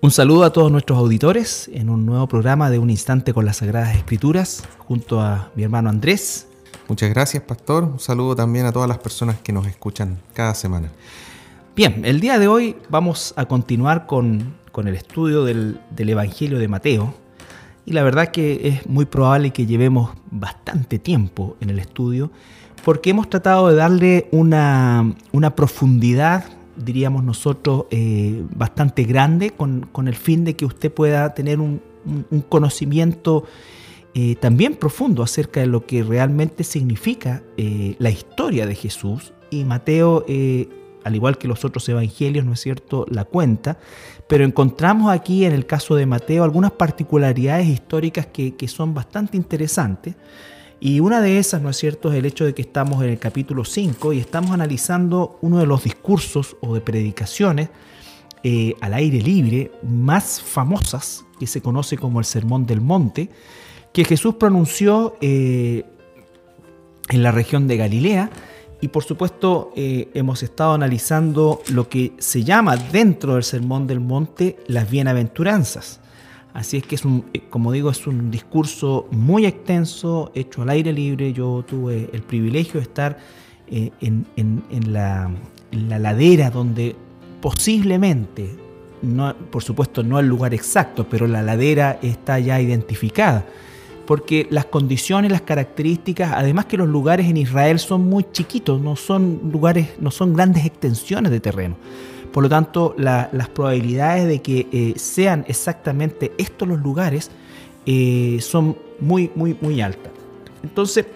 Un saludo a todos nuestros auditores en un nuevo programa de Un Instante con las Sagradas Escrituras junto a mi hermano Andrés. Muchas gracias, Pastor. Un saludo también a todas las personas que nos escuchan cada semana. Bien, el día de hoy vamos a continuar con, el estudio del, Evangelio de Mateo. Y la verdad que es muy probable que llevemos bastante tiempo en el estudio porque hemos tratado de darle una, una profundidad diríamos nosotros, eh, bastante grande con, el fin de que usted pueda tener un, conocimiento eh, también profundo acerca de lo que realmente significa eh, la historia de Jesús. Y Mateo, al igual que los otros evangelios, ¿no es cierto?, la cuenta, pero encontramos aquí en el caso de Mateo algunas particularidades históricas que, que son bastante interesantes. Y una de esas, ¿no es cierto?, es el hecho de que estamos en el capítulo 5 y estamos analizando uno de los discursos o de predicaciones eh, al aire libre más famosas, que se conoce como el Sermón del Monte, que Jesús pronunció eh, en la región de Galilea. Y por supuesto eh, hemos estado analizando lo que se llama dentro del Sermón del Monte las bienaventuranzas. Así es que es un, eh, como digo, es un discurso muy extenso, hecho al aire libre. Yo tuve el privilegio de estar eh, en, la, ladera donde posiblemente, no, por supuesto no el lugar exacto, pero la ladera está ya identificada. Porque las condiciones, las características, además que los lugares en Israel son muy chiquitos, no son lugares, no son grandes extensiones de terreno. Por lo tanto, las probabilidades de que eh, sean exactamente estos los lugares eh, son muy, muy, muy altas. Entonces,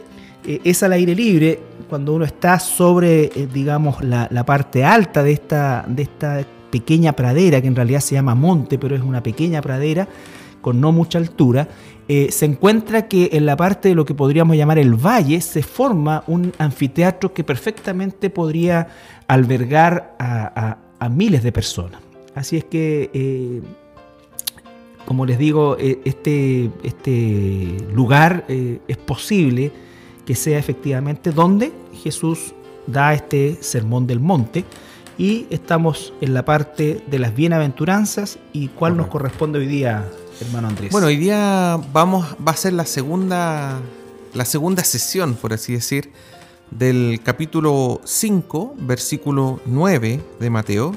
eh, es al aire libre cuando uno está sobre, digamos, la, parte alta de esta, de esta pequeña pradera, que en realidad se llama monte, pero es una pequeña pradera con no mucha altura, se encuentra que en la parte de lo que podríamos llamar el valle se forma un anfiteatro que perfectamente podría albergar a, a miles de personas. Así es que, eh, como les digo, eh, este, este lugar eh, es posible que sea efectivamente donde Jesús da este sermón del monte y estamos en la parte de las bienaventuranzas y cuál nos corresponde hoy día, hermano Andrés. Bueno, hoy día vamos, va a ser la segunda, la segunda sesión, por así decir, del capítulo 5, versículo 9 de Mateo,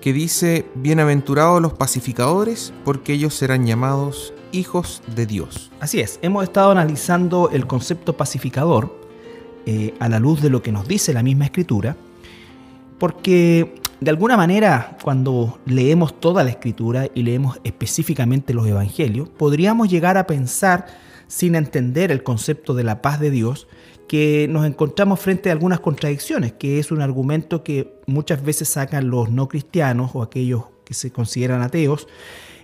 que dice, Bienaventurados los pacificadores, porque ellos serán llamados hijos de Dios. Así es, hemos estado analizando el concepto pacificador eh, a la luz de lo que nos dice la misma escritura, porque de alguna manera cuando leemos toda la escritura y leemos específicamente los evangelios, podríamos llegar a pensar, sin entender el concepto de la paz de Dios, que nos encontramos frente a algunas contradicciones, que es un argumento que muchas veces sacan los no cristianos o aquellos que se consideran ateos,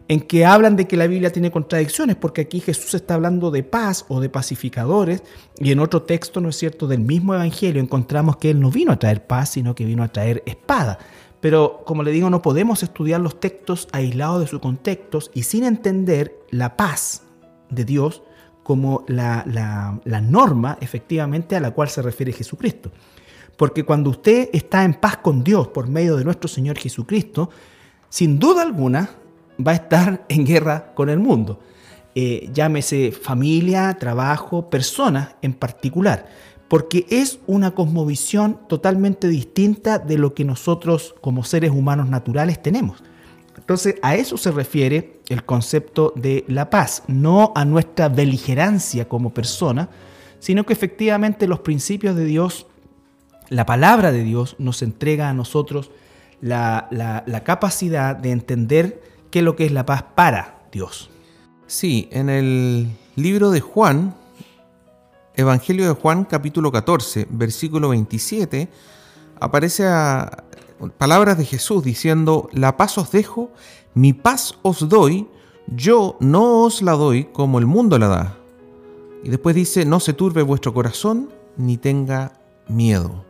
en que hablan de que la Biblia tiene contradicciones, porque aquí Jesús está hablando de paz o de pacificadores, y en otro texto, ¿no es cierto?, del mismo Evangelio encontramos que Él no vino a traer paz, sino que vino a traer espada. Pero, como le digo, no podemos estudiar los textos aislados de sus contextos y sin entender la paz de Dios como la, norma efectivamente a la cual se refiere Jesucristo. Porque cuando usted está en paz con Dios por medio de nuestro Señor Jesucristo, sin duda alguna va a estar en guerra con el mundo. Eh, llámese familia, trabajo, personas en particular, porque es una cosmovisión totalmente distinta de lo que nosotros como seres humanos naturales tenemos. Entonces, a eso se refiere el concepto de la paz, no a nuestra beligerancia como persona, sino que efectivamente los principios de Dios, la palabra de Dios nos entrega a nosotros la, capacidad de entender qué es lo que es la paz para Dios. Sí, en el libro de Juan, Evangelio de Juan capítulo 14, versículo 27, aparece a, palabras de Jesús diciendo, la paz os dejo, mi paz os doy, yo no os la doy como el mundo la da. Y después dice, no se turbe vuestro corazón ni tenga miedo.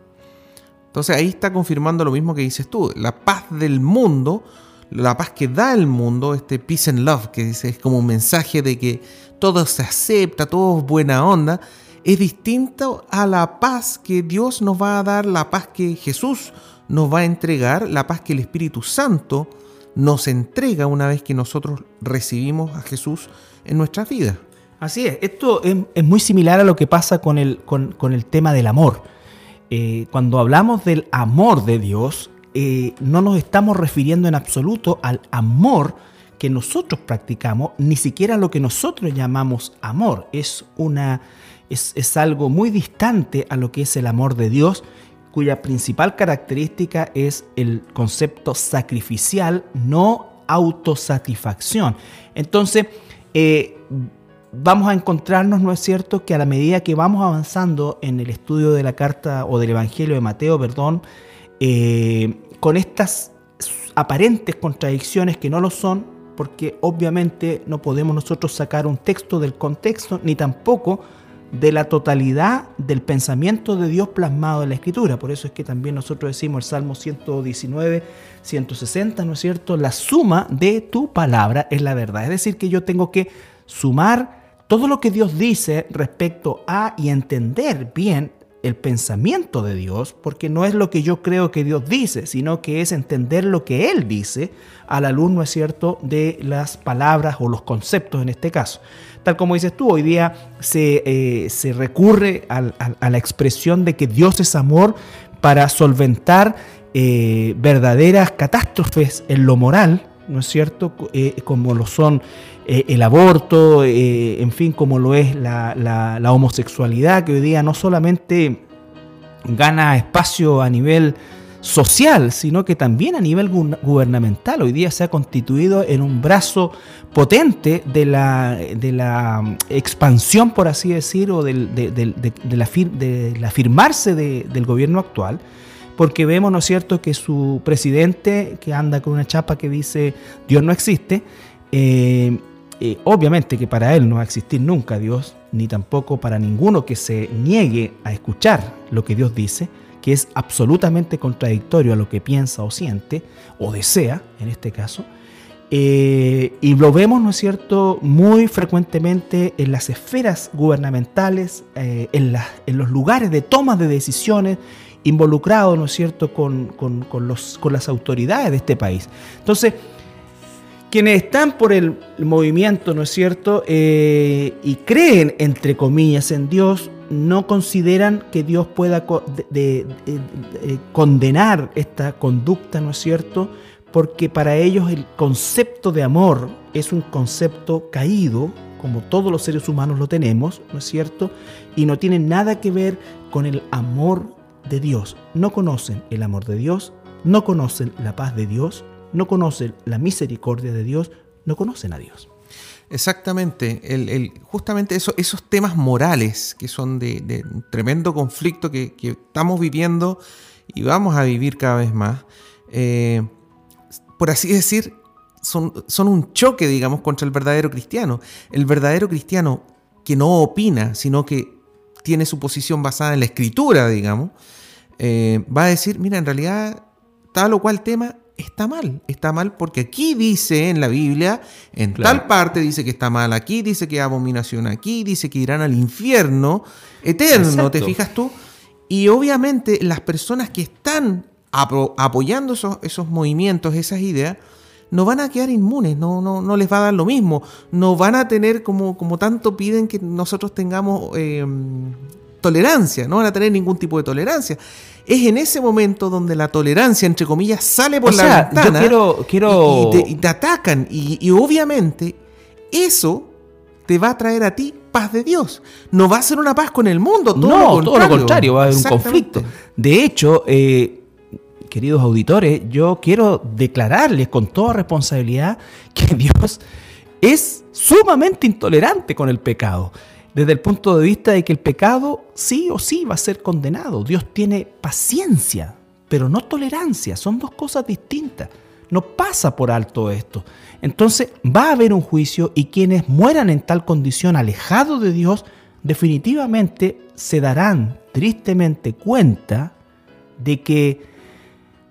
Entonces ahí está confirmando lo mismo que dices tú, la paz del mundo, la paz que da el mundo, este peace and love, que dice, es como un mensaje de que todo se acepta, todo es buena onda, es distinto a la paz que Dios nos va a dar, la paz que Jesús nos va a entregar, la paz que el Espíritu Santo nos entrega una vez que nosotros recibimos a Jesús en nuestras vidas. Así es, esto es, muy similar a lo que pasa con el, con, el tema del amor. Eh, cuando hablamos del amor de Dios, eh, no nos estamos refiriendo en absoluto al amor que nosotros practicamos, ni siquiera lo que nosotros llamamos amor. Es, una, es, es algo muy distante a lo que es el amor de Dios, cuya principal característica es el concepto sacrificial, no autosatisfacción. Entonces, eh, vamos a encontrarnos, ¿no es cierto?, que a la medida que vamos avanzando en el estudio de la carta o del Evangelio de Mateo, perdón, eh, con estas aparentes contradicciones que no lo son, porque obviamente no podemos nosotros sacar un texto del contexto, ni tampoco de la totalidad del pensamiento de Dios plasmado en la Escritura. Por eso es que también nosotros decimos el Salmo 119, 160, ¿no es cierto? La suma de tu palabra es la verdad. Es decir, que yo tengo que sumar todo lo que Dios dice respecto a y entender bien el pensamiento de Dios, porque no es lo que yo creo que Dios dice, sino que es entender lo que Él dice a la luz, ¿no es cierto?, de las palabras o los conceptos en este caso. Tal como dices tú, hoy día se, eh, recurre a, la expresión de que Dios es amor para solventar eh, verdaderas catástrofes en lo moral, ¿no es cierto?, eh, como lo son eh, el aborto, eh, en fin, como lo es la, homosexualidad, que hoy día no solamente gana espacio a nivel social, sino que también a nivel gubernamental. Hoy día se ha constituido en un brazo potente de la, la mm, expansión, por así decir, o de, la, de afirmarse del gobierno actual, porque vemos, ¿no es cierto?, que su presidente, que anda con una chapa que dice Dios no existe, eh, eh, obviamente que para él no va a existir nunca Dios, ni tampoco para ninguno que se niegue a escuchar lo que Dios dice, que es absolutamente contradictorio a lo que piensa o siente, o desea, en este caso. Eh, y lo vemos, ¿no es cierto?, muy frecuentemente en las esferas gubernamentales, en, en, los lugares de toma de decisiones, involucrados, ¿no es cierto?, con, con, los, con las autoridades de este país. Entonces, quienes están por el movimiento, ¿no es cierto? Eh, y creen, entre comillas, en Dios, no consideran que Dios pueda condenar esta conducta, ¿no es cierto? Porque para ellos el concepto de amor es un concepto caído, como todos los seres humanos lo tenemos, ¿no es cierto? Y no tiene nada que ver con el amor de Dios. No conocen el amor de Dios, no conocen la paz de Dios, no conocen la misericordia de Dios, no conocen a Dios. Exactamente, el, justamente eso, esos temas morales que son de, tremendo conflicto que, estamos viviendo y vamos a vivir cada vez más, eh, por así decir, son, son un choque, digamos, contra el verdadero cristiano. El verdadero cristiano que no opina, sino que tiene su posición basada en la escritura, digamos, eh, va a decir, mira, en realidad tal o cual tema está mal. Está mal porque aquí dice en la Biblia, en tal parte dice que está mal, aquí dice que abominación, aquí dice que irán al infierno eterno, ¿te fijas tú? Y obviamente las personas que están apoyando esos, esos, movimientos, esas ideas, no van a quedar inmunes, no, no, no les va a dar lo mismo, no van a tener como, como tanto piden que nosotros tengamos eh, tolerancia, no van a tener ningún tipo de tolerancia es en ese momento donde la tolerancia, entre comillas, sale por la ventana quiero, Y, te, atacan. Y, obviamente eso te va a traer a ti paz de Dios. No va a ser una paz con el mundo, todo no, todo lo contrario, va a haber un conflicto. De hecho, eh, queridos auditores, yo quiero declararles con toda responsabilidad que Dios es sumamente intolerante con el pecado desde el punto de vista de que el pecado sí o sí va a ser condenado. Dios tiene paciencia, pero no tolerancia. Son dos cosas distintas. No pasa por alto esto. Entonces va a haber un juicio y quienes mueran en tal condición alejados de Dios, definitivamente se darán tristemente cuenta de que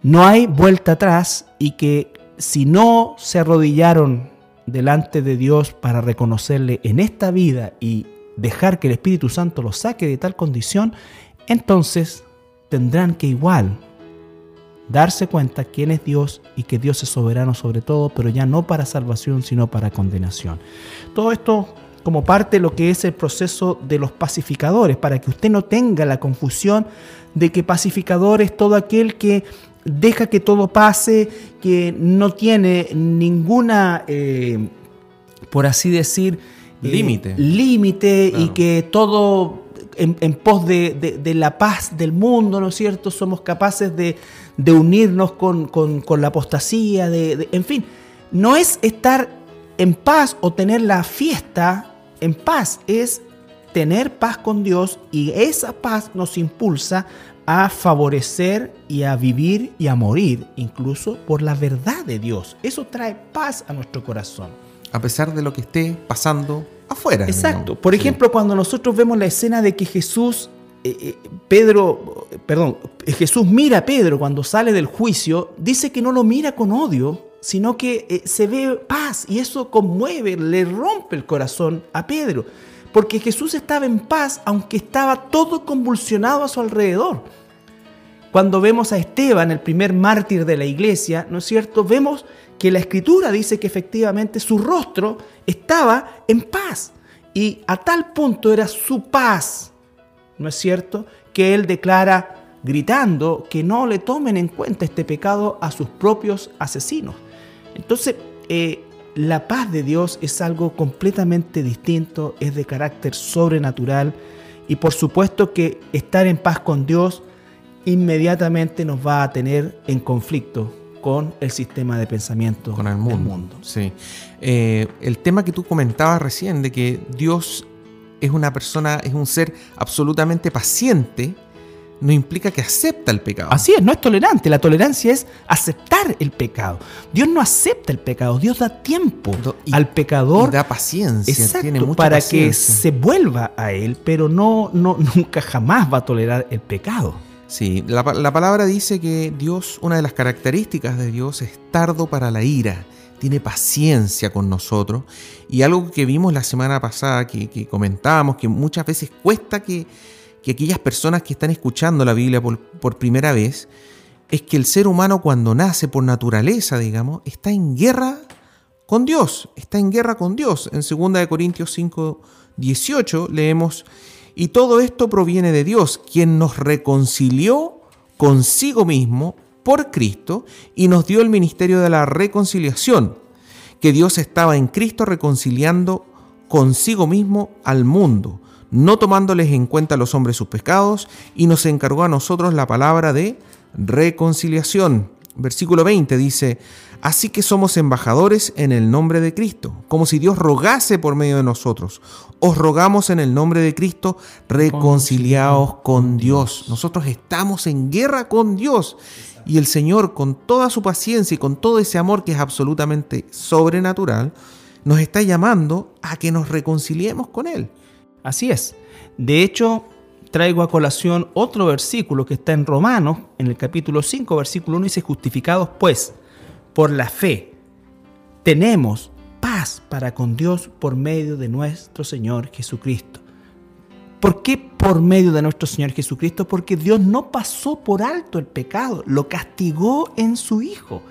no hay vuelta atrás y que si no se arrodillaron delante de Dios para reconocerle en esta vida y dejar que el Espíritu Santo los saque de tal condición, entonces tendrán que igual darse cuenta quién es Dios y que Dios es soberano sobre todo, pero ya no para salvación, sino para condenación. Todo esto como parte de lo que es el proceso de los pacificadores, para que usted no tenga la confusión de que pacificador es todo aquel que deja que todo pase, que no tiene ninguna, eh, por así decir, límite. límite y que todo en, pos de, la paz del mundo, ¿no es cierto? Somos capaces de, unirnos con, la apostasía, de, en fin, no es estar en paz o tener la fiesta en paz, es tener paz con Dios y esa paz nos impulsa a favorecer y a vivir y a morir, incluso por la verdad de Dios. Eso trae paz a nuestro corazón. A pesar de lo que esté pasando afuera. Exacto. Por ejemplo, cuando nosotros vemos la escena de que Jesús, eh, eh, Pedro, perdón, Jesús mira a Pedro cuando sale del juicio, dice que no lo mira con odio, sino que eh, se ve paz y eso conmueve, le rompe el corazón a Pedro porque Jesús estaba en paz aunque estaba todo convulsionado a su alrededor. Cuando vemos a Esteban, el primer mártir de la iglesia, ¿no es cierto? Vemos que la escritura dice que efectivamente su rostro estaba en paz y a tal punto era su paz, ¿no es cierto? Que él declara gritando que no le tomen en cuenta este pecado a sus propios asesinos. Entonces, eh, la paz de Dios es algo completamente distinto, es de carácter sobrenatural y por supuesto que estar en paz con Dios inmediatamente nos va a tener en conflicto con el sistema de pensamiento con el mundo. Sí. Eh, el tema que tú comentabas recién de que Dios es una persona, es un ser absolutamente paciente, no implica que acepta el pecado. Así es, no es tolerante. La tolerancia es aceptar el pecado. Dios no acepta el pecado, Dios da tiempo al pecador. da paciencia, tiene mucha para que se vuelva a Él, pero no, no, nunca jamás va a tolerar el pecado. Sí, la, la palabra dice que Dios, una de las características de Dios es tardo para la ira tiene paciencia con nosotros. Y algo que vimos la semana pasada, que, comentábamos, que muchas veces cuesta que, que aquellas personas que están escuchando la Biblia por, primera vez, es que el ser humano cuando nace por naturaleza, digamos, está en guerra con Dios, está en guerra con Dios. En 2 Corintios 5, 18 leemos, y todo esto proviene de Dios, quien nos reconcilió consigo mismo por Cristo y nos dio el ministerio de la reconciliación, que Dios estaba en Cristo reconciliando consigo mismo al mundo no tomándoles en cuenta a los hombres sus pecados, y nos encargó a nosotros la palabra de reconciliación. Versículo 20 dice, Así que somos embajadores en el nombre de Cristo, como si Dios rogase por medio de nosotros. Os rogamos en el nombre de Cristo, reconciliaos con Dios. Nosotros estamos en guerra con Dios. Y el Señor, con toda su paciencia y con todo ese amor que es absolutamente sobrenatural, nos está llamando a que nos reconciliemos con Él. Así es. De hecho, traigo a colación otro versículo que está en Romanos, en el capítulo 5, versículo 1, dice, justificados pues por la fe, tenemos para con Dios por medio de nuestro Señor Jesucristo. ¿Por qué por medio de nuestro Señor Jesucristo? Porque Dios no pasó por alto el pecado, lo castigó en su Hijo.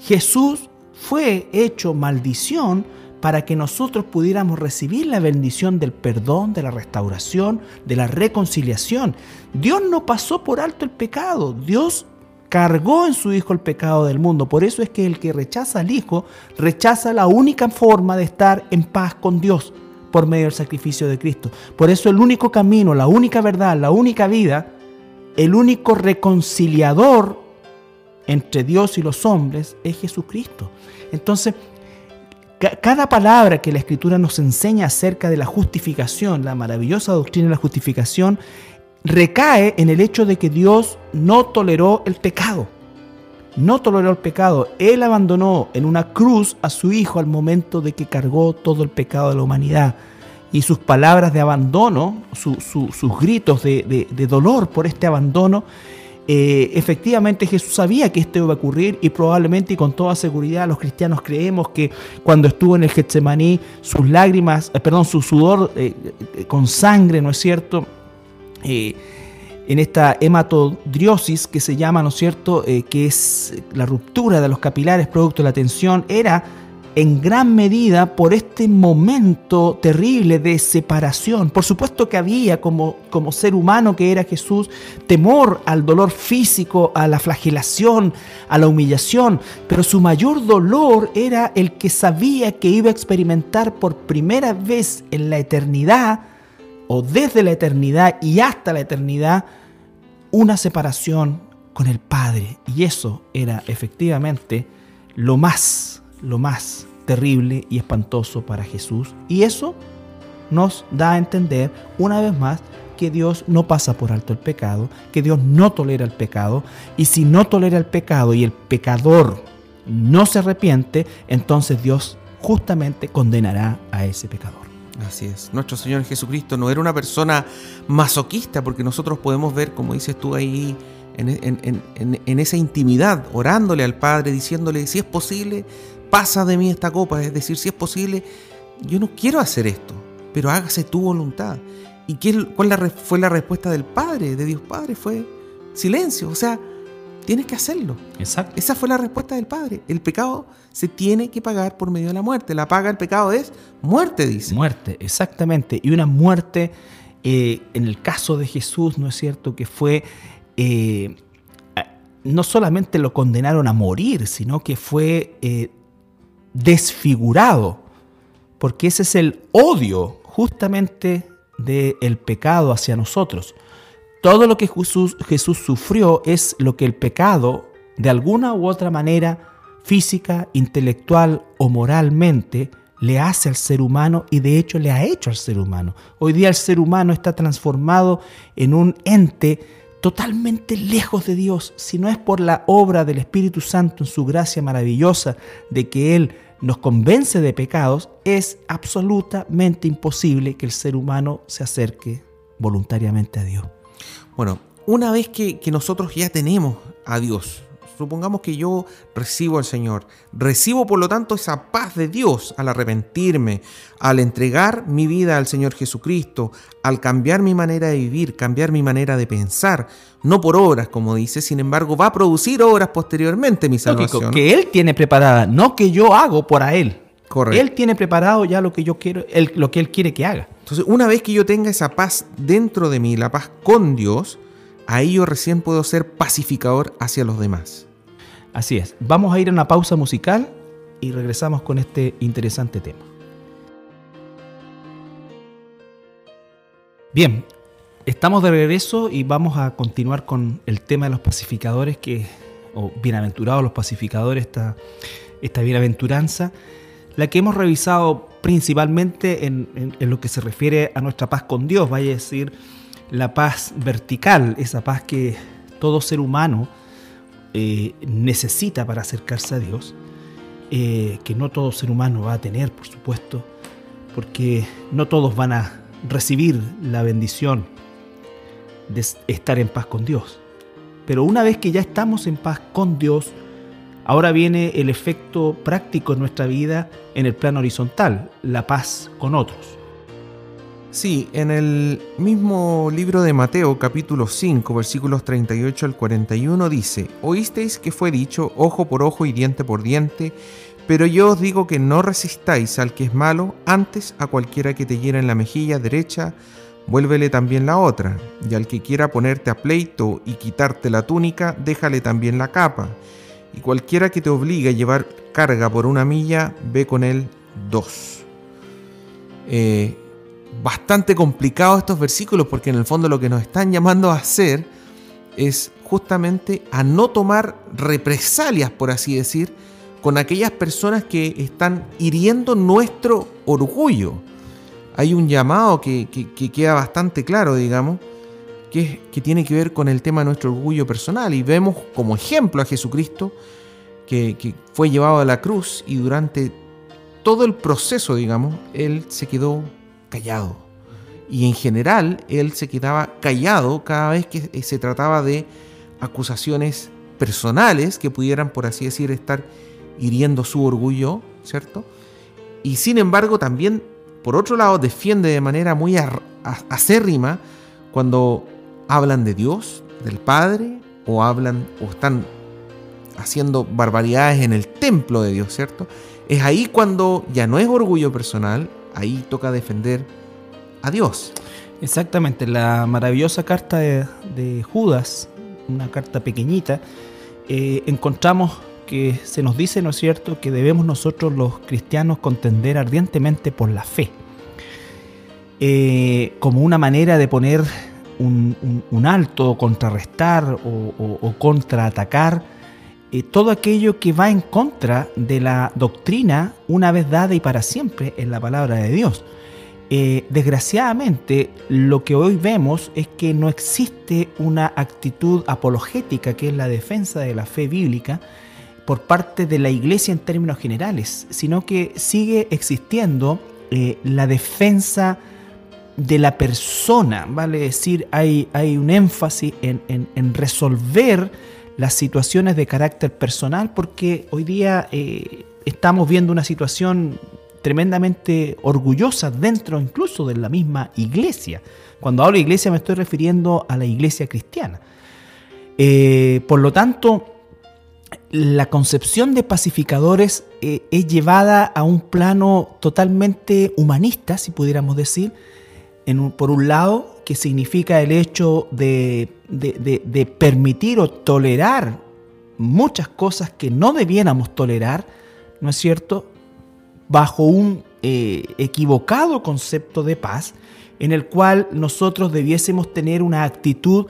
Jesús fue hecho maldición para que nosotros pudiéramos recibir la bendición del perdón, de la restauración, de la reconciliación. Dios no pasó por alto el pecado, Dios cargó en su Hijo el pecado del mundo. Por eso es que el que rechaza al Hijo rechaza la única forma de estar en paz con Dios por medio del sacrificio de Cristo. Por eso el único camino, la única verdad, la única vida, el único reconciliador entre Dios y los hombres es Jesucristo. Entonces, cada palabra que la Escritura nos enseña acerca de la justificación, la maravillosa doctrina de la justificación, recae en el hecho de que Dios no toleró el pecado. No toleró el pecado. Él abandonó en una cruz a su Hijo al momento de que cargó todo el pecado de la humanidad. Y sus palabras de abandono, sus gritos de dolor por este abandono, eh, efectivamente Jesús sabía que esto iba a ocurrir y probablemente y con toda seguridad los cristianos creemos que cuando estuvo en el Getsemaní sus lágrimas, eh, perdón, su sudor eh, con sangre, ¿no es cierto? En esta hematodriosis que se llama, ¿no es cierto?, eh, que es la ruptura de los capilares producto de la tensión, era en gran medida por este momento terrible de separación. Por supuesto que había como, como ser humano que era Jesús temor al dolor físico, a la flagelación, a la humillación, pero su mayor dolor era el que sabía que iba a experimentar por primera vez en la eternidad o desde la eternidad y hasta la eternidad una separación con el Padre. Y eso era efectivamente lo más lo más terrible y espantoso para Jesús. Y eso nos da a entender una vez más que Dios no pasa por alto el pecado, que Dios no tolera el pecado, y si no tolera el pecado y el pecador no se arrepiente, entonces Dios justamente condenará a ese pecador. Así es. Nuestro Señor Jesucristo no era una persona masoquista, porque nosotros podemos ver, como dices tú ahí, en, esa intimidad, orándole al Padre, diciéndole, si es posible, pasa de mí esta copa, es decir, si es posible, yo no quiero hacer esto, pero hágase tu voluntad. ¿Y qué, cuál fue la respuesta del Padre, de Dios Padre? Fue silencio, o sea, tienes que hacerlo. Exacto. Esa fue la respuesta del Padre. El pecado se tiene que pagar por medio de la muerte. La paga del pecado es muerte, dice. Muerte, exactamente. Y una muerte, eh, en el caso de Jesús, ¿no es cierto? Que fue... Eh, no solamente lo condenaron a morir, sino que fue eh, desfigurado, porque ese es el odio justamente del pecado hacia nosotros. Todo lo que Jesús, sufrió es lo que el pecado, de alguna u otra manera, física, intelectual o moralmente, le hace al ser humano y de hecho le ha hecho al ser humano. Hoy día el ser humano está transformado en un ente totalmente lejos de Dios, si no es por la obra del Espíritu Santo en su gracia maravillosa de que Él nos convence de pecados, es absolutamente imposible que el ser humano se acerque voluntariamente a Dios. Bueno, una vez que, que nosotros ya tenemos a Dios, Supongamos que yo recibo al Señor. Recibo por lo tanto esa paz de Dios al arrepentirme, al entregar mi vida al Señor Jesucristo, al cambiar mi manera de vivir, cambiar mi manera de pensar, no por obras, como dice, sin embargo, va a producir obras posteriormente mi salvación. que Él tiene preparada, no que yo hago por a Él. Correcto. Él tiene preparado ya lo que yo quiero, lo que Él quiere que haga. Entonces, una vez que yo tenga esa paz dentro de mí, la paz con Dios, ahí yo recién puedo ser pacificador hacia los demás. Así es, vamos a ir a una pausa musical y regresamos con este interesante tema. Bien, estamos de regreso y vamos a continuar con el tema de los pacificadores, que, o bienaventurados los pacificadores, esta, esta bienaventuranza, la que hemos revisado principalmente en, lo que se refiere a nuestra paz con Dios, vaya a decir, la paz vertical, esa paz que todo ser humano eh, necesita para acercarse a Dios, eh, que no todo ser humano va a tener, por supuesto, porque no todos van a recibir la bendición de estar en paz con Dios. Pero una vez que ya estamos en paz con Dios, ahora viene el efecto práctico en nuestra vida en el plano horizontal, la paz con otros. Sí, en el mismo libro de Mateo capítulo 5 versículos 38 al 41 dice, Oísteis que fue dicho ojo por ojo y diente por diente, pero yo os digo que no resistáis al que es malo, antes a cualquiera que te hiera en la mejilla derecha, vuélvele también la otra, y al que quiera ponerte a pleito y quitarte la túnica, déjale también la capa, y cualquiera que te obligue a llevar carga por una milla, ve con él dos. Eh, bastante complicado estos versículos porque en el fondo lo que nos están llamando a hacer es justamente a no tomar represalias, por así decir, con aquellas personas que están hiriendo nuestro orgullo. Hay un llamado que, queda bastante claro, digamos, que, tiene que ver con el tema de nuestro orgullo personal. Y vemos como ejemplo a Jesucristo, que, que fue llevado a la cruz y durante todo el proceso, digamos, él se quedó callado. Y en general él se quedaba callado cada vez que se trataba de acusaciones personales que pudieran, por así decir, estar hiriendo su orgullo, ¿cierto? Y sin embargo también, por otro lado, defiende de manera muy acérrima cuando hablan de Dios, del Padre, o hablan o están haciendo barbaridades en el templo de Dios, ¿cierto? Es ahí cuando ya no es orgullo personal, ahí toca defender a Dios. Exactamente, la maravillosa carta de, Judas, una carta pequeñita, eh, encontramos que se nos dice, ¿no es cierto?, que debemos nosotros los cristianos contender ardientemente por la fe, eh, como una manera de poner un, alto, contrarrestar o, contraatacar eh, todo aquello que va en contra de la doctrina una vez dada y para siempre en la palabra de Dios. Eh, desgraciadamente, lo que hoy vemos es que no existe una actitud apologética, que es la defensa de la fe bíblica, por parte de la iglesia en términos generales, sino que sigue existiendo eh, la defensa de la persona, vale decir, hay, hay un énfasis en, resolver las situaciones de carácter personal, porque hoy día eh, estamos viendo una situación tremendamente orgullosa dentro incluso de la misma iglesia. Cuando hablo de iglesia me estoy refiriendo a la iglesia cristiana. Eh, por lo tanto, la concepción de pacificadores eh, es llevada a un plano totalmente humanista, si pudiéramos decir, por un lado, que significa el hecho de, permitir o tolerar muchas cosas que no debiéramos tolerar, ¿no es cierto?, bajo un eh, equivocado concepto de paz, en el cual nosotros debiésemos tener una actitud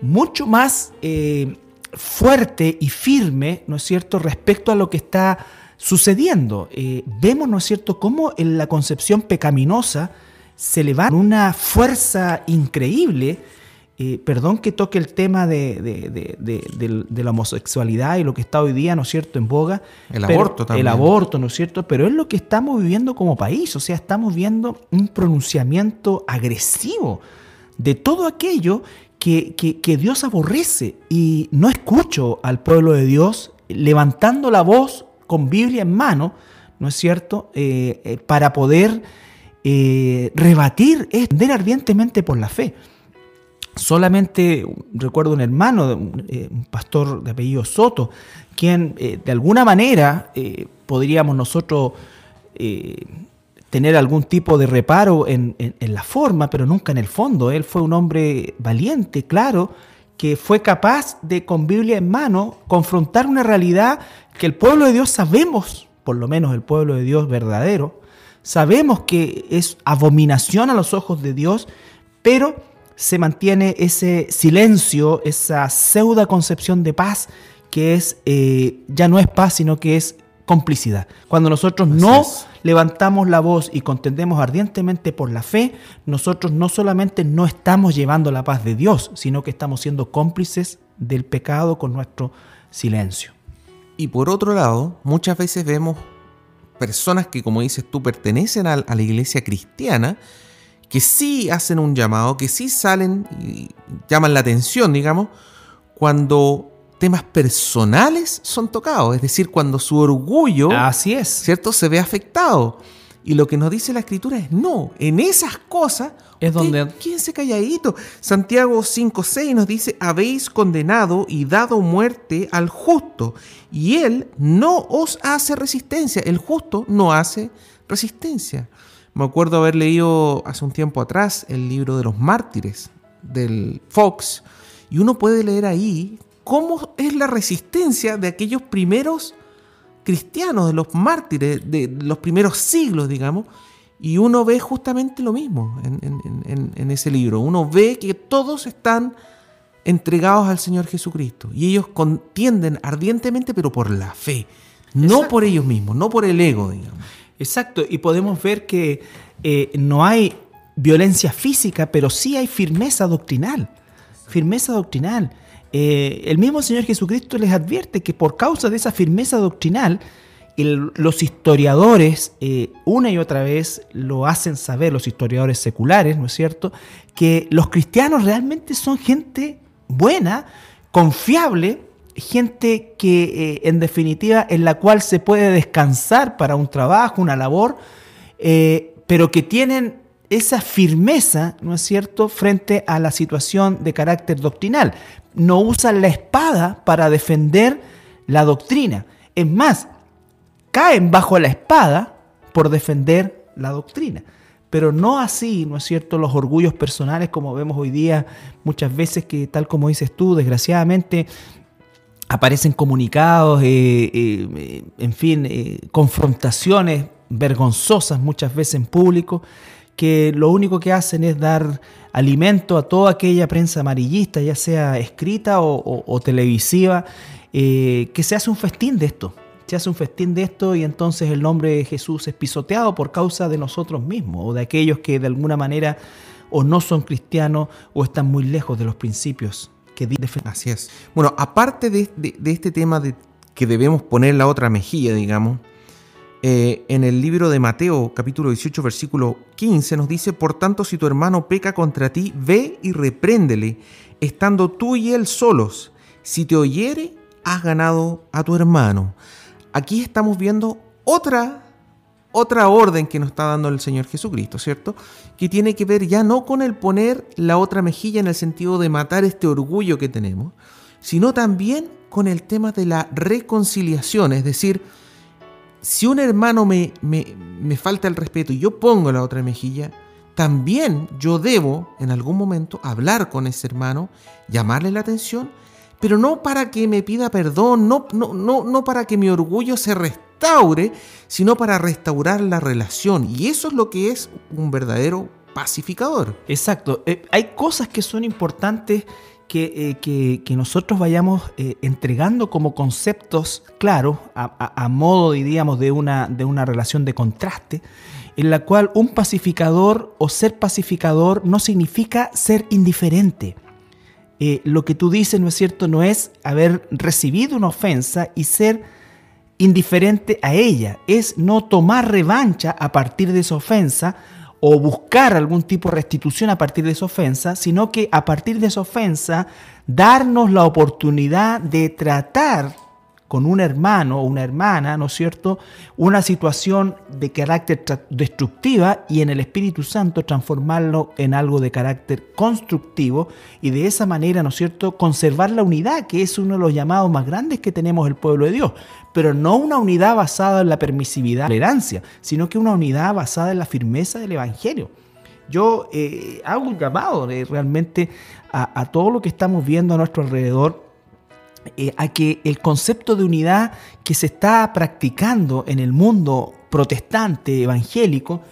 mucho más eh, fuerte y firme, ¿no es cierto?, respecto a lo que está sucediendo. Eh, vemos, ¿no es cierto?, cómo en la concepción pecaminosa, se le va una fuerza increíble. Eh, perdón que toque el tema de, la homosexualidad y lo que está hoy día, ¿no es cierto?, en boga. El aborto también. El aborto, ¿no es cierto? Pero es lo que estamos viviendo como país, o sea, estamos viendo un pronunciamiento agresivo de todo aquello que, que Dios aborrece. Y no escucho al pueblo de Dios levantando la voz con Biblia en mano, ¿no es cierto?, eh, eh, para poder eh, rebatir es tender ardientemente por la fe. Solamente recuerdo un hermano, eh, un pastor de apellido Soto, quien eh, de alguna manera podríamos nosotros tener algún tipo de reparo en, la forma, pero nunca en el fondo. Él fue un hombre valiente, claro, que fue capaz de con Biblia en mano confrontar una realidad que el pueblo de Dios sabemos, por lo menos el pueblo de Dios verdadero, Sabemos que es abominación a los ojos de Dios, pero se mantiene ese silencio, esa pseudo concepción de paz que es eh, ya no es paz, sino que es complicidad. Cuando nosotros no levantamos la voz y contendemos ardientemente por la fe, nosotros no solamente no estamos llevando la paz de Dios, sino que estamos siendo cómplices del pecado con nuestro silencio. Y por otro lado, muchas veces vemos personas que, como dices tú, pertenecen a, la iglesia cristiana, que sí hacen un llamado, que sí salen y llaman la atención, digamos, cuando temas personales son tocados, es decir, cuando su orgullo, así es, cierto, se ve afectado. Y lo que nos dice la escritura es no, en esas cosas es donde se calladito. Santiago 5:6 nos dice, "Habéis condenado y dado muerte al justo, y él no os hace resistencia, el justo no hace resistencia." Me acuerdo haber leído hace un tiempo atrás el libro de los mártires del Fox, y uno puede leer ahí cómo es la resistencia de aquellos primeros cristianos, de los mártires, de los primeros siglos, digamos, y uno ve justamente lo mismo en, ese libro. Uno ve que todos están entregados al Señor Jesucristo y ellos contienden ardientemente, pero por la fe, no por ellos mismos, no por el ego, digamos. Exacto, y podemos ver que eh, no hay violencia física, pero sí hay firmeza doctrinal. Firmeza doctrinal. Eh, el mismo Señor Jesucristo les advierte que por causa de esa firmeza doctrinal, los historiadores eh, una y otra vez lo hacen saber, los historiadores seculares, ¿no es cierto?, que los cristianos realmente son gente buena, confiable, gente que eh, en definitiva en la cual se puede descansar para un trabajo, una labor, pero que tienen esa firmeza, ¿no es cierto?, frente a la situación de carácter doctrinal. No usan la espada para defender la doctrina. Es más, caen bajo la espada por defender la doctrina. Pero no así, ¿no es cierto?, los orgullos personales como vemos hoy día muchas veces que, tal como dices tú, desgraciadamente aparecen comunicados, eh, eh, en fin, eh, confrontaciones vergonzosas muchas veces en público, que lo único que hacen es dar alimento a toda aquella prensa amarillista, ya sea escrita o, televisiva, que se hace un festín de esto. Se hace un festín de esto y entonces el nombre de Jesús es pisoteado por causa de nosotros mismos o de aquellos que de alguna manera o no son cristianos o están muy lejos de los principios que Así es. Bueno, aparte de, este tema de que debemos poner la otra mejilla, digamos, eh, en el libro de Mateo, capítulo 18, versículo 15, nos dice, por tanto, si tu hermano peca contra ti, ve y repréndele, estando tú y él solos. Si te oyere, has ganado a tu hermano. Aquí estamos viendo otra otra orden que nos está dando el Señor Jesucristo, ¿cierto? Que tiene que ver ya no con el poner la otra mejilla en el sentido de matar este orgullo que tenemos, sino también con el tema de la reconciliación, es decir, si un hermano me, me, falta el respeto y yo pongo la otra mejilla, también yo debo en algún momento hablar con ese hermano, llamarle la atención, pero no para que me pida perdón, no, no, no, no para que mi orgullo se restaure sino para restaurar la relación. Y eso es lo que es un verdadero pacificador. Exacto. Eh, hay cosas que son importantes que, eh, nosotros vayamos eh, entregando como conceptos claros, a, modo, diríamos, de una, de una relación de contraste, en la cual un pacificador o ser pacificador no significa ser indiferente. lo que tú dices, ¿no es cierto?, no es haber recibido una ofensa y ser indiferente a ella, es no tomar revancha a partir de esa ofensa o buscar algún tipo de restitución a partir de esa ofensa, sino que a partir de esa ofensa darnos la oportunidad de tratar con un hermano o una hermana, ¿no es cierto?, una situación de carácter destructiva y en el Espíritu Santo transformarlo en algo de carácter constructivo y de esa manera, ¿no es cierto?, conservar la unidad, que es uno de los llamados más grandes que tenemos el pueblo de Dios, pero no una unidad basada en la permisividad, la tolerancia, sino que una unidad basada en la firmeza del Evangelio. Yo eh, hago un llamado eh, realmente a, a todo lo que estamos viendo a nuestro alrededor, eh, a que el concepto de unidad que se está practicando en el mundo protestante, evangélico,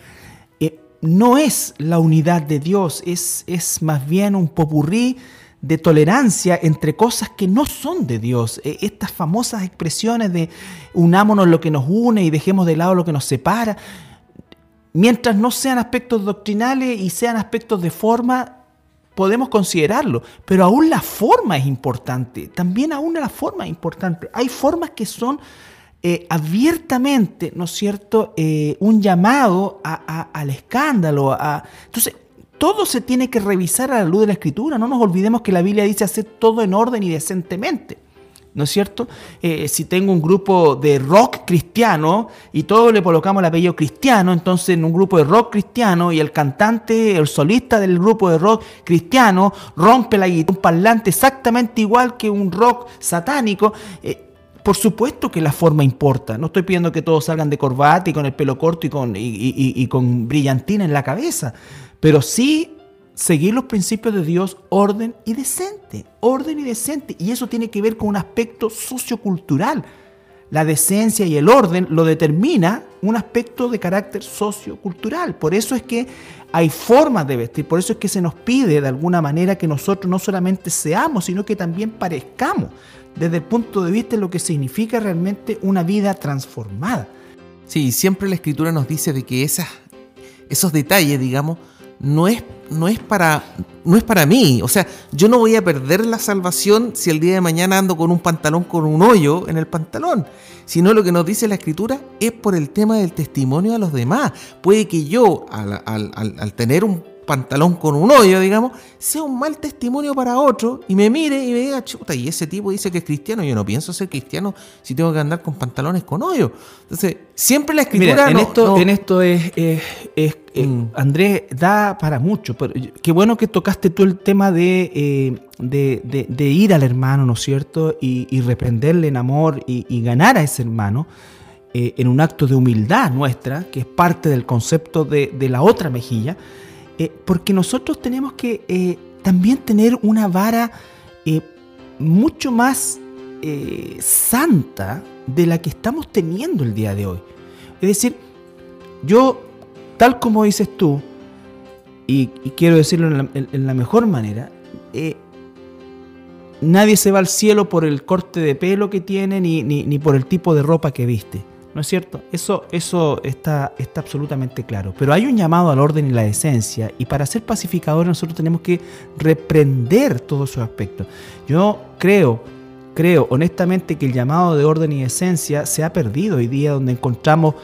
eh, no es la unidad de Dios, es, es más bien un popurrí de tolerancia entre cosas que no son de Dios. E, estas famosas expresiones de unámonos lo que nos une y dejemos de lado lo que nos separa, mientras no sean aspectos doctrinales y sean aspectos de forma, podemos considerarlo, pero aún la forma es importante, también aún la forma es importante. Hay formas que son eh, abiertamente, ¿no es cierto?, eh, un llamado al escándalo. A... Entonces, todo se tiene que revisar a la luz de la escritura, no nos olvidemos que la Biblia dice hacer todo en orden y decentemente. ¿No es cierto? Eh, si tengo un grupo de rock cristiano y todos le colocamos el apellido cristiano, entonces en un grupo de rock cristiano y el cantante, el solista del grupo de rock cristiano rompe la guitarra, un parlante exactamente igual que un rock satánico, eh, por supuesto que la forma importa. No estoy pidiendo que todos salgan de corbata y con el pelo corto y con, y con brillantina en la cabeza, pero sí seguir los principios de Dios, orden y decente, orden y decente. Y eso tiene que ver con un aspecto sociocultural. La decencia y el orden lo determina un aspecto de carácter sociocultural. Por eso es que hay formas de vestir, por eso es que se nos pide de alguna manera que nosotros no solamente seamos, sino que también parezcamos desde el punto de vista de lo que significa realmente una vida transformada. Sí, siempre la escritura nos dice de que esas, esos detalles, digamos, no es, no es, para, no es para mí. O sea, yo no voy a perder la salvación si el día de mañana ando con un pantalón con un hoyo en el pantalón. Sino lo que nos dice la escritura es por el tema del testimonio a los demás. Puede que yo, al, al tener un pantalón con un hoyo, digamos, sea un mal testimonio para otro y me mire y me diga, chuta, y ese tipo dice que es cristiano, yo no pienso ser cristiano si tengo que andar con pantalones con hoyo. Entonces, siempre la escritura... en, esto, en esto es, es, eh, mm. Andrés, da para mucho. Pero qué bueno que tocaste tú el tema de, eh, de, ir al hermano, ¿no es cierto? Y, reprenderle en amor y, ganar a ese hermano en un acto de humildad nuestra, que es parte del concepto de, la otra mejilla. porque nosotros tenemos que también tener una vara mucho más santa de la que estamos teniendo el día de hoy. Es decir, yo, tal como dices tú, y, quiero decirlo en la, mejor manera, eh, nadie se va al cielo por el corte de pelo que tiene ni, ni, por el tipo de ropa que viste. ¿No es cierto? Eso, eso está, está absolutamente claro. Pero hay un llamado al orden y la decencia. Y para ser pacificadores nosotros tenemos que reprender todos esos aspectos. Yo creo, creo honestamente que el llamado de orden y decencia se ha perdido hoy día donde encontramos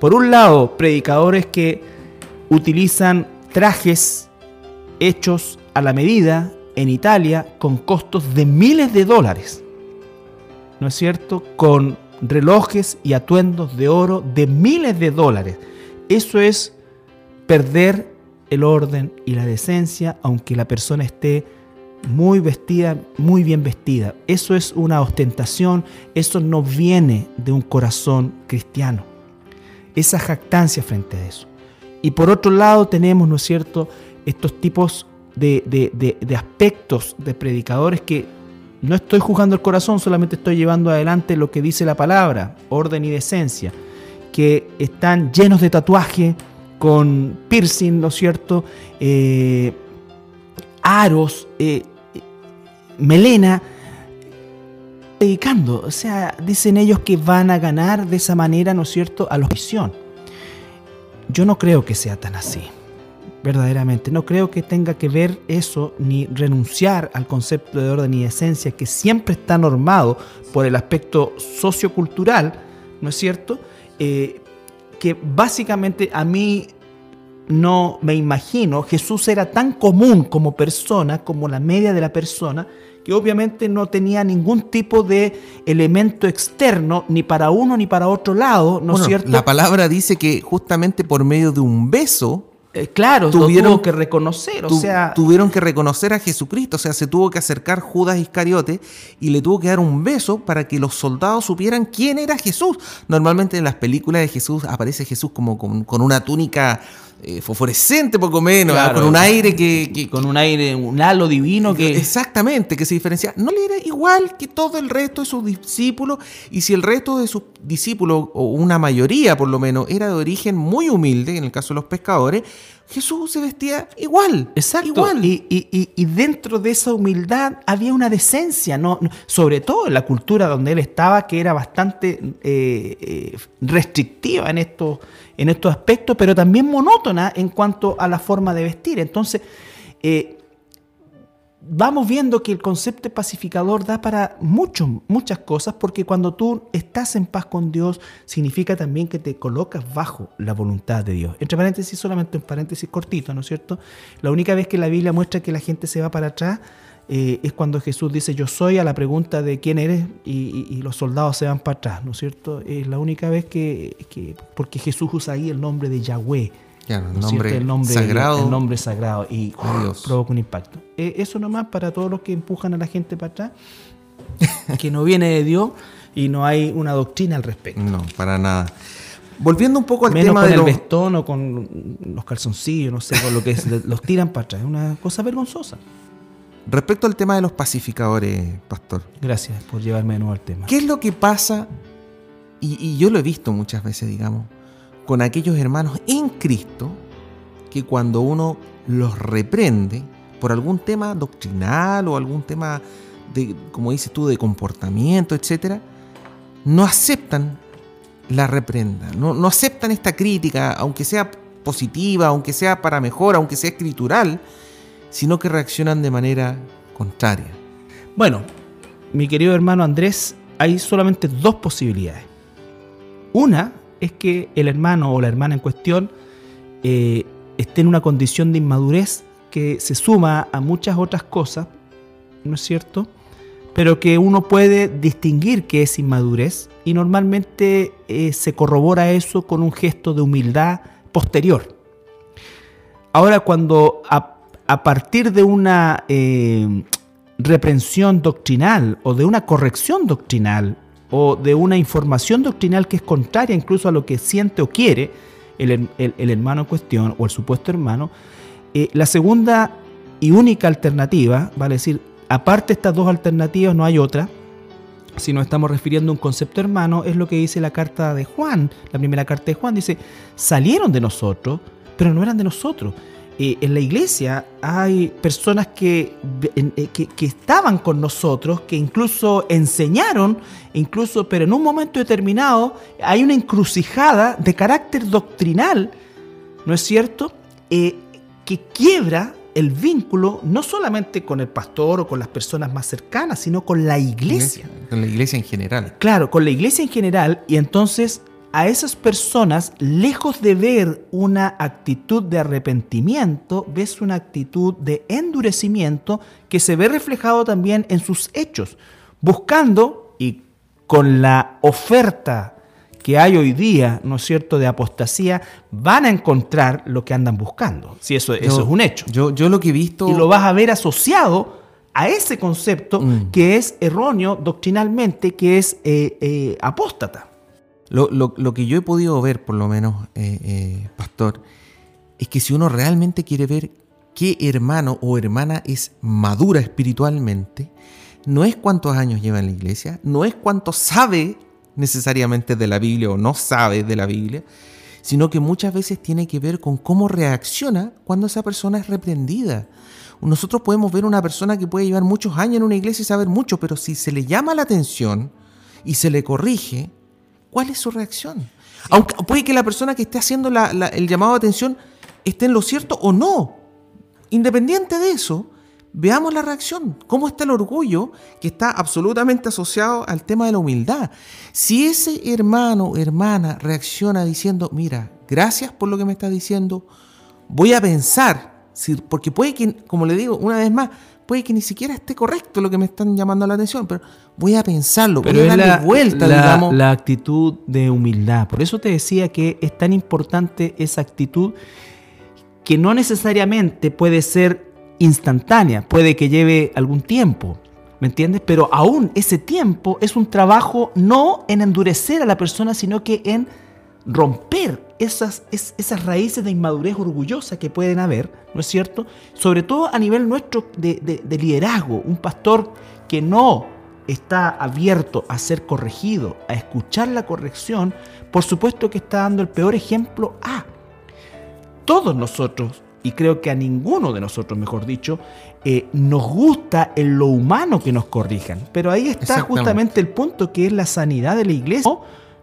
por un lado, predicadores que utilizan trajes hechos a la medida en Italia con costos de miles de dólares. ¿No es cierto? Con relojes y atuendos de oro de miles de dólares. Eso es perder el orden y la decencia, aunque la persona esté muy vestida, muy bien vestida. Eso es una ostentación, eso no viene de un corazón cristiano esa jactancia frente a eso. Y por otro lado tenemos, ¿no es cierto?, estos tipos de, aspectos de predicadores que no estoy juzgando el corazón, solamente estoy llevando adelante lo que dice la palabra, orden y decencia, que están llenos de tatuaje, con piercing, ¿no es cierto?, eh, aros, eh, melena, predicando. O sea, dicen ellos que van a ganar de esa manera, ¿no es cierto?, a la visión. Yo no creo que sea tan así, verdaderamente. No creo que tenga que ver eso ni renunciar al concepto de orden y esencia que siempre está normado por el aspecto sociocultural, ¿no es cierto? Eh, que básicamente a mí no me imagino, Jesús era tan común como persona, como la media de la persona, que obviamente no tenía ningún tipo de elemento externo, ni para uno ni para otro lado, ¿no es cierto? La palabra dice que justamente por medio de un beso, eh, claro, tuvieron que reconocer, o sea, tuvieron que reconocer a Jesucristo, o sea, se tuvo que acercar Judas Iscariote y le tuvo que dar un beso para que los soldados supieran quién era Jesús. Normalmente en las películas de Jesús aparece Jesús como con una túnica eh, fosforescente poco menos, con un aire que, Con un aire, un halo divino que... Exactamente, que se diferencia. No le era igual que todo el resto de sus discípulos, y si el resto de sus discípulos, o una mayoría por lo menos, era de origen muy humilde, en el caso de los pescadores, Jesús se vestía igual. Exacto. Igual. Y, dentro de esa humildad había una decencia, ¿no? sobre todo en la cultura donde él estaba, que era bastante eh, eh, restrictiva en estos, en estos aspectos, pero también monótona en cuanto a la forma de vestir. Entonces, eh, vamos viendo que el concepto pacificador da para mucho, muchas cosas, porque cuando tú estás en paz con Dios, significa también que te colocas bajo la voluntad de Dios. Entre paréntesis, solamente un paréntesis cortito, ¿no es cierto? La única vez que la Biblia muestra que la gente se va para atrás eh, es cuando Jesús dice yo soy a la pregunta de quién eres y, los soldados se van para atrás, ¿no es cierto? Es la única vez que, que porque Jesús usa ahí el nombre de Yahweh el, nombre sagrado, el nombre sagrado y provoca un impacto. Eh, eso nomás para todos los que empujan a la gente para atrás, que no viene de Dios y no hay una doctrina al respecto. No, para nada. Volviendo un poco al Menos tema con el vestón o con los calzoncillos, no sé, con lo que los tiran para atrás. Es una cosa vergonzosa. Respecto al tema de los pacificadores, pastor. Gracias por llevarme de nuevo al tema. ¿Qué es lo que pasa? y yo lo he visto muchas veces, digamos con aquellos hermanos en Cristo que cuando uno los reprende por algún tema doctrinal o algún tema de, como dices tú, de comportamiento, etc., no aceptan la reprenda, no, no aceptan esta crítica, aunque sea positiva, aunque sea para mejor, aunque sea escritural, sino que reaccionan de manera contraria. Bueno, mi querido hermano Andrés, hay solamente dos posibilidades. Una es que el hermano o la hermana en cuestión eh, esté en una condición de inmadurez que se suma a muchas otras cosas, ¿no es cierto? Pero que uno puede distinguir que es inmadurez y normalmente eh, se corrobora eso con un gesto de humildad posterior. Ahora, cuando partir de una eh, reprensión doctrinal o de una corrección doctrinal o de una información doctrinal que es contraria incluso a lo que siente o quiere el, hermano en cuestión o el supuesto hermano, eh, la segunda y única alternativa, vale decir, aparte de estas dos alternativas no hay otra, si nos estamos refiriendo a un concepto hermano, es lo que dice la carta de Juan, la primera carta de Juan, dice, salieron de nosotros, pero no eran de nosotros. Eh, en la iglesia hay personas que, eh, que, que, estaban con nosotros, que incluso enseñaron, incluso, pero en un momento determinado hay una encrucijada de carácter doctrinal, ¿no es cierto?, eh, que quiebra el vínculo no solamente con el pastor o con las personas más cercanas, sino con la iglesia. Con la iglesia en general. Claro, con la iglesia en general. Y entonces a esas personas, lejos de ver una actitud de arrepentimiento, ves una actitud de endurecimiento que se ve reflejado también en sus hechos, buscando y con la oferta que hay hoy día, ¿no es cierto?, de apostasía, van a encontrar lo que andan buscando. Si eso, eso es un hecho. Yo, yo lo que he visto... Y lo vas a ver asociado a ese concepto mm. que es erróneo doctrinalmente, que es eh, eh, apóstata. Lo, que yo he podido ver, por lo menos, eh, pastor, es que si uno realmente quiere ver qué hermano o hermana es madura espiritualmente, no es cuántos años lleva en la iglesia, no es cuánto sabe necesariamente de la Biblia o no sabe de la Biblia, sino que muchas veces tiene que ver con cómo reacciona cuando esa persona es reprendida. Nosotros podemos ver una persona que puede llevar muchos años en una iglesia y saber mucho, pero si se le llama la atención y se le corrige, ¿cuál es su reacción? Aunque puede que la persona que esté haciendo el llamado de atención esté en lo cierto o no. Independiente de eso, Veamos la reacción, cómo está el orgullo que está absolutamente asociado al tema de la humildad. Si ese hermano o hermana reacciona diciendo, mira, gracias por lo que me estás diciendo, voy a pensar, porque puede que, como le digo una vez más, puede que ni siquiera esté correcto lo que me están llamando la atención, pero voy a pensarlo, pero voy a darle vuelta, digamos. La actitud de humildad. Por eso te decía que es tan importante esa actitud que no necesariamente puede ser instantánea, puede que lleve algún tiempo, ¿me entiendes? Pero aún ese tiempo es un trabajo no en endurecer a la persona, sino que en romper esas, esas raíces de inmadurez orgullosa que pueden haber, ¿no es cierto? Sobre todo a nivel nuestro de, de liderazgo, un pastor que no está abierto a ser corregido, a escuchar la corrección, por supuesto que está dando el peor ejemplo a todos nosotros y creo que a ninguno de nosotros, mejor dicho, eh, nos gusta en lo humano que nos corrijan. Pero ahí está justamente el punto que es la sanidad de la iglesia.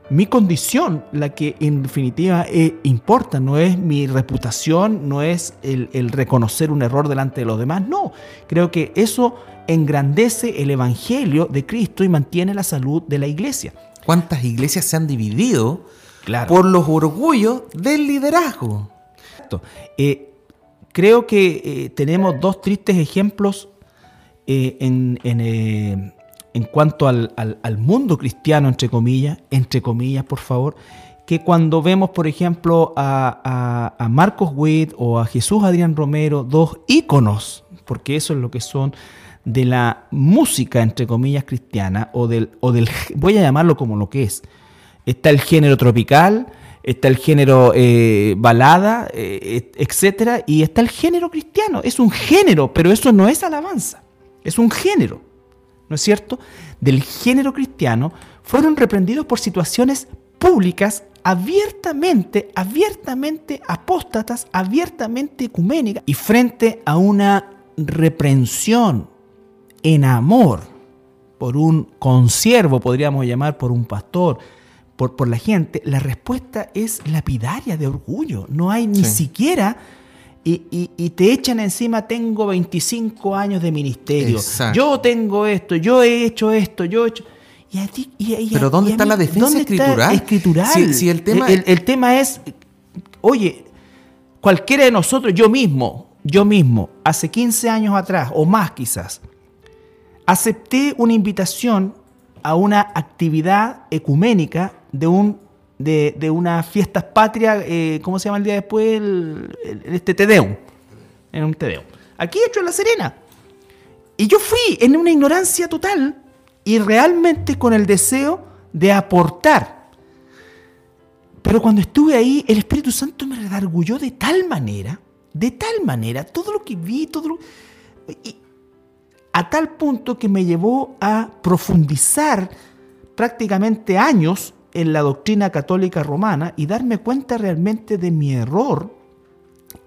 Mi condición, la que en definitiva eh, importa, no es mi reputación, no es el, el reconocer un error delante de los demás, no. Creo que eso engrandece el Evangelio de Cristo y mantiene la salud de la iglesia. ¿Cuántas iglesias se han dividido por los orgullos del liderazgo? Eh, creo que eh, tenemos dos tristes ejemplos eh, eh, en, cuanto al, mundo cristiano, entre comillas, entre comillas, por favor, que cuando vemos, por ejemplo, a, Marcos Witt o a Jesús Adrián Romero, dos íconos, porque eso es lo que son de la música, entre comillas, cristiana, o del, o del, voy a llamarlo como lo que es. Está el género tropical, está el género eh, balada, eh, etcétera, y está el género cristiano. Es un género, pero eso no es alabanza, es un género, ¿no es cierto? Del género cristiano fueron reprendidos por situaciones públicas abiertamente, abiertamente apóstatas, abiertamente ecuménicas, y frente a una reprensión en amor por un consiervo, podríamos llamar, por un pastor, por, la gente, la respuesta es lapidaria de orgullo. No hay ni siquiera... Y, te echan encima, tengo 25 años de ministerio. Yo tengo esto, yo he hecho esto, yo he hecho... Pero ¿dónde está la defensa escritural? escritural? Si, el, tema... El, tema es, oye, cualquiera de nosotros, yo mismo, yo mismo, hace 15 años atrás, o más quizás, acepté una invitación a una actividad ecuménica de un de, de unas fiestas patrias, eh, ¿cómo se llama el día después? El, el- este Tedeum. En un Tedeum. Aquí hecho en La Serena. Y yo fui en una ignorancia total y realmente con el deseo de aportar. Pero cuando estuve ahí, el Espíritu Santo me redargulló de tal manera, de tal manera, todo lo que vi, todo lo... y- a tal punto que me llevó a profundizar prácticamente años en la doctrina católica romana y darme cuenta realmente de mi error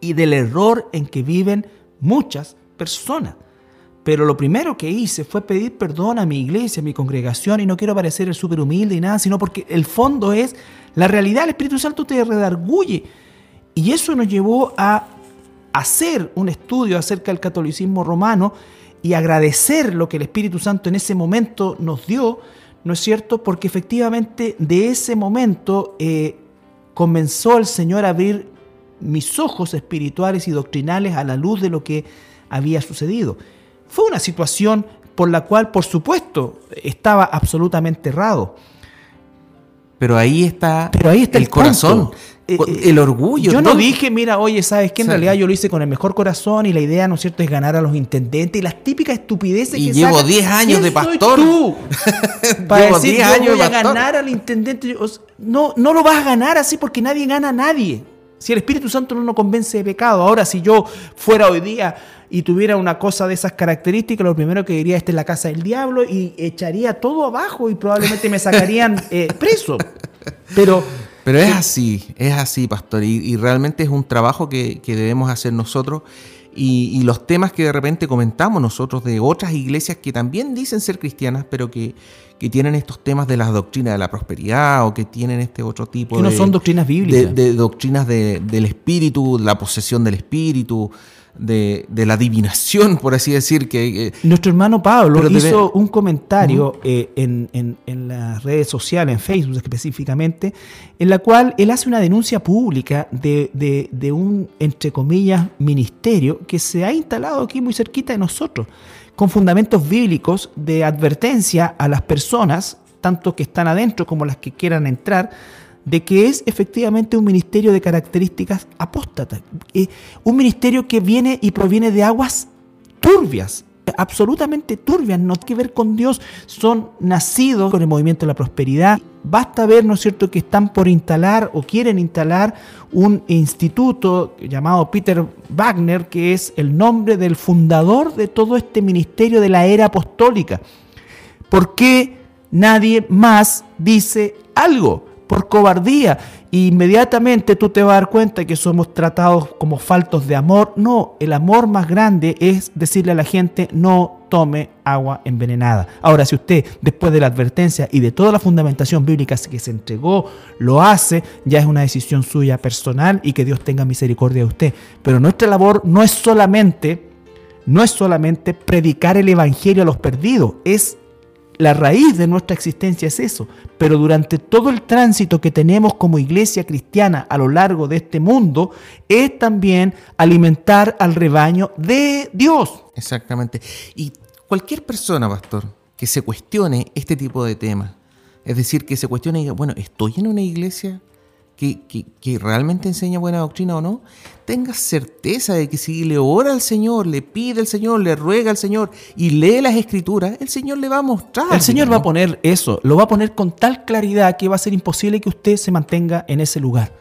y del error en que viven muchas personas. Pero lo primero que hice fue pedir perdón a mi iglesia, a mi congregación, y no quiero parecer el súper humilde y nada, sino porque el fondo es la realidad, el Espíritu Santo te redarguye. Y eso nos llevó a hacer un estudio acerca del catolicismo romano y agradecer lo que el Espíritu Santo en ese momento nos dio, ¿no es cierto? Porque efectivamente de ese momento eh, comenzó el Señor a abrir mis ojos espirituales y doctrinales a la luz de lo que había sucedido. Fue una situación por la cual, por supuesto, estaba absolutamente errado. Pero ahí está, Pero ahí está el, corazón. Eh, eh, el orgullo. Yo no ¿dónde- dije, mira, oye, ¿sabes qué? En Sí. realidad yo lo hice con el mejor corazón y la idea, ¿no es cierto?, es ganar a los intendentes y las típicas estupideces Y que llevo sacan. 10 años ¿Quién de pastor? tú? Para Llevo decir, 10 yo años voy de a pastor. ganar al intendente. O sea, No, no lo vas a ganar así porque nadie gana a nadie. Si el Espíritu Santo no nos convence de pecado. Ahora, si yo fuera hoy día y tuviera una cosa de esas características, lo primero que diría, esta es la casa del diablo, y echaría todo abajo y probablemente me sacarían eh, preso. Pero Pero es así, es así, pastor, y, y realmente es un trabajo que, que debemos hacer nosotros. Y, y los temas que de repente comentamos nosotros de otras iglesias que también dicen ser cristianas, pero que, que tienen estos temas de las doctrinas de la prosperidad o que tienen este otro tipo que no de, son doctrinas de, bíblicas. de doctrinas de- del espíritu, la posesión del espíritu, de, de la adivinación, por así decir, que... eh, Nuestro hermano Pablo hizo debe- un comentario eh, en, en- en las redes sociales, en Facebook específicamente, en la cual él hace una denuncia pública de, de- de un, entre comillas, ministerio que se ha instalado aquí muy cerquita de nosotros, con fundamentos bíblicos de advertencia a las personas, tanto que están adentro como las que quieran entrar, de que es efectivamente un ministerio de características apóstatas. Eh, un ministerio que viene y proviene de aguas turbias, absolutamente turbias, no tiene que ver con Dios, son nacidos con el movimiento de la prosperidad. Basta ver, ¿no es cierto?, que están por instalar o quieren instalar un instituto llamado Peter Wagner, que es el nombre del fundador de todo este ministerio de la era apostólica. ¿Por qué nadie más dice algo? Por cobardía. Y inmediatamente tú te vas a dar cuenta que somos tratados como faltos de amor. No, el amor más grande es decirle a la gente no tome agua envenenada. Ahora, si usted, después de la advertencia y de toda la fundamentación bíblica que se entregó, lo hace, ya es una decisión suya personal y que Dios tenga misericordia de usted. Pero nuestra labor no es solamente no es solamente predicar el evangelio a los perdidos, es la raíz de nuestra existencia es eso. Pero durante todo el tránsito que tenemos como iglesia cristiana a lo largo de este mundo, es también alimentar al rebaño de Dios. Exactamente. Y cualquier persona, pastor, que se cuestione este tipo de temas, es decir, que se cuestione y bueno, ¿estoy en una iglesia que, que- que realmente enseña buena doctrina o no? Tenga certeza de que si le ora al Señor, le pide al Señor, le ruega al Señor y lee las escrituras, el Señor le va a mostrar. El Señor va a poner eso, lo va a poner con tal claridad que va a ser imposible que usted se mantenga en ese lugar.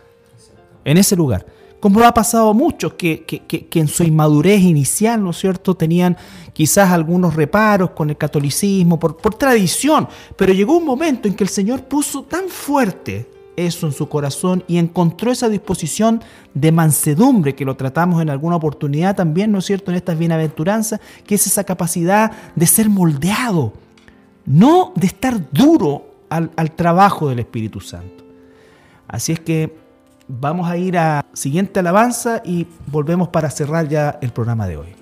En ese lugar. Como ha pasado a muchos que, que- que- que en su inmadurez inicial, ¿no es cierto?, tenían quizás algunos reparos con el catolicismo, por, por tradición, pero llegó un momento en que el Señor puso tan fuerte eso en su corazón y encontró esa disposición de mansedumbre que lo tratamos en alguna oportunidad también, ¿no es cierto?, en estas bienaventuranzas, que es esa capacidad de ser moldeado, no de estar duro al, trabajo del Espíritu Santo. Así es que vamos a ir a siguiente alabanza y volvemos para cerrar ya el programa de hoy.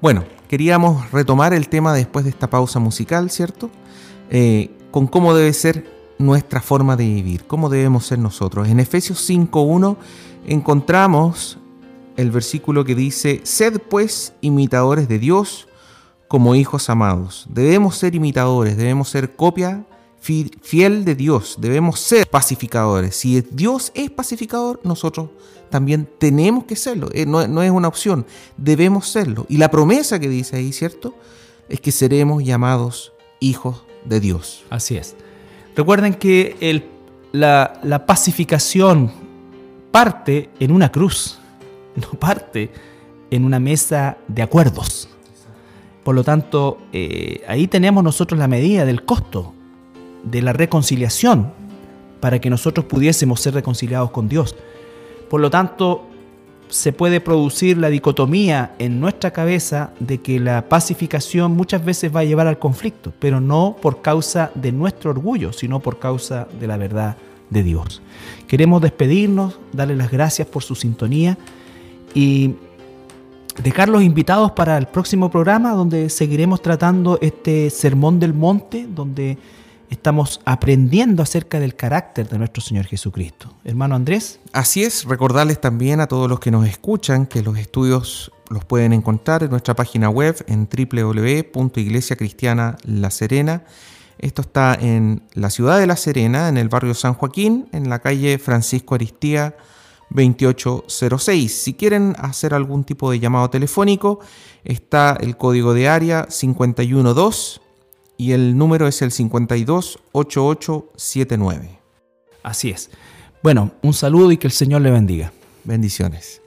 Bueno, queríamos retomar el tema después de esta pausa musical, ¿cierto? Eh, con cómo debe ser nuestra forma de vivir, cómo debemos ser nosotros. En Efesios 5.1 encontramos el versículo que dice, Sed pues imitadores de Dios como hijos amados. Debemos ser imitadores, debemos ser copia fiel de Dios, debemos ser pacificadores. Si Dios es pacificador, nosotros también tenemos que serlo. Eh, no, no, es una opción, debemos serlo. Y la promesa que dice ahí, ¿cierto? Es que seremos llamados hijos de Dios. Así es. Recuerden que el, la, pacificación parte en una cruz, no parte en una mesa de acuerdos. Por lo tanto, eh, ahí tenemos nosotros la medida del costo de la reconciliación para que nosotros pudiésemos ser reconciliados con Dios. Por lo tanto, se puede producir la dicotomía en nuestra cabeza de que la pacificación muchas veces va a llevar al conflicto, pero no por causa de nuestro orgullo, sino por causa de la verdad de Dios. Queremos despedirnos, darle las gracias por su sintonía y dejarlos invitados para el próximo programa donde seguiremos tratando este sermón del monte, donde estamos aprendiendo acerca del carácter de nuestro Señor Jesucristo. Hermano Andrés. Así es, recordarles también a todos los que nos escuchan que los estudios los pueden encontrar en nuestra página web en Iglesia Cristiana La Serena. Esto está en la ciudad de La Serena, en el barrio San Joaquín, en la calle Francisco Aristía 2806. Si quieren hacer algún tipo de llamado telefónico, está el código de área 512 y el número es el 528879. Así es. Bueno, un saludo y que el Señor le bendiga. Bendiciones.